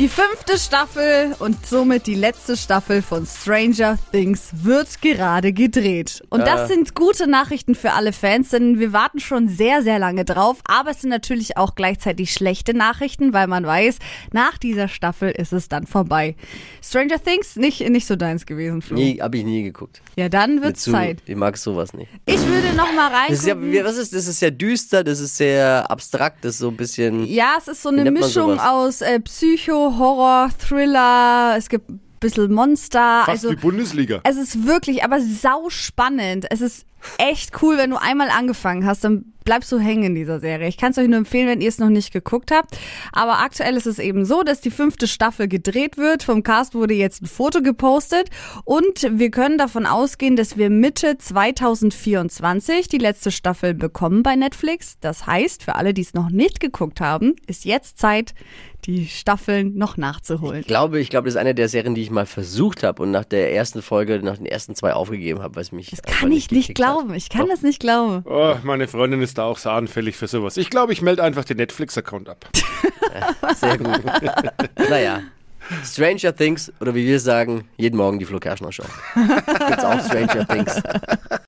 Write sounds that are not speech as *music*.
Die fünfte Staffel und somit die letzte Staffel von Stranger Things wird gerade gedreht. Und das sind gute Nachrichten für alle Fans, denn wir warten schon sehr, sehr lange drauf. Aber es sind natürlich auch gleichzeitig schlechte Nachrichten, weil man weiß, nach dieser Staffel ist es dann vorbei. Stranger Things nicht, nicht so deins gewesen, Flo. Nie, hab ich nie geguckt. Ja, dann Mir wird's zu- Zeit. Ich mag sowas nicht. Ich würde noch mal Das ist, ja, was ist, das ist sehr düster, das ist sehr abstrakt, das ist so ein bisschen. Ja, es ist so eine Mischung aus äh, Psycho, Horror, Thriller, es gibt ein bisschen Monster. Fast also wie Bundesliga. es ist wirklich, aber sau spannend. Es ist echt cool, wenn du einmal angefangen hast, dann bleibst du hängen in dieser Serie. Ich kann es euch nur empfehlen, wenn ihr es noch nicht geguckt habt. Aber aktuell ist es eben so, dass die fünfte Staffel gedreht wird. Vom Cast wurde jetzt ein Foto gepostet und wir können davon ausgehen, dass wir Mitte 2024 die letzte Staffel bekommen bei Netflix. Das heißt, für alle, die es noch nicht geguckt haben, ist jetzt Zeit, die Staffeln noch nachzuholen. Ich glaube, ich glaube, das ist eine der Serien, die ich mal versucht habe und nach der ersten Folge, nach den ersten zwei aufgegeben habe, weil es mich. Das kann ich nicht gekickt hat. glauben. Ich kann das nicht glauben. Oh, meine Freundin ist da auch so anfällig für sowas. Ich glaube, ich melde einfach den Netflix-Account ab. *laughs* Sehr gut. *laughs* naja. Stranger Things, oder wie wir sagen, jeden Morgen die Flo Kerschner Show. *laughs* Gibt's auch Stranger Things.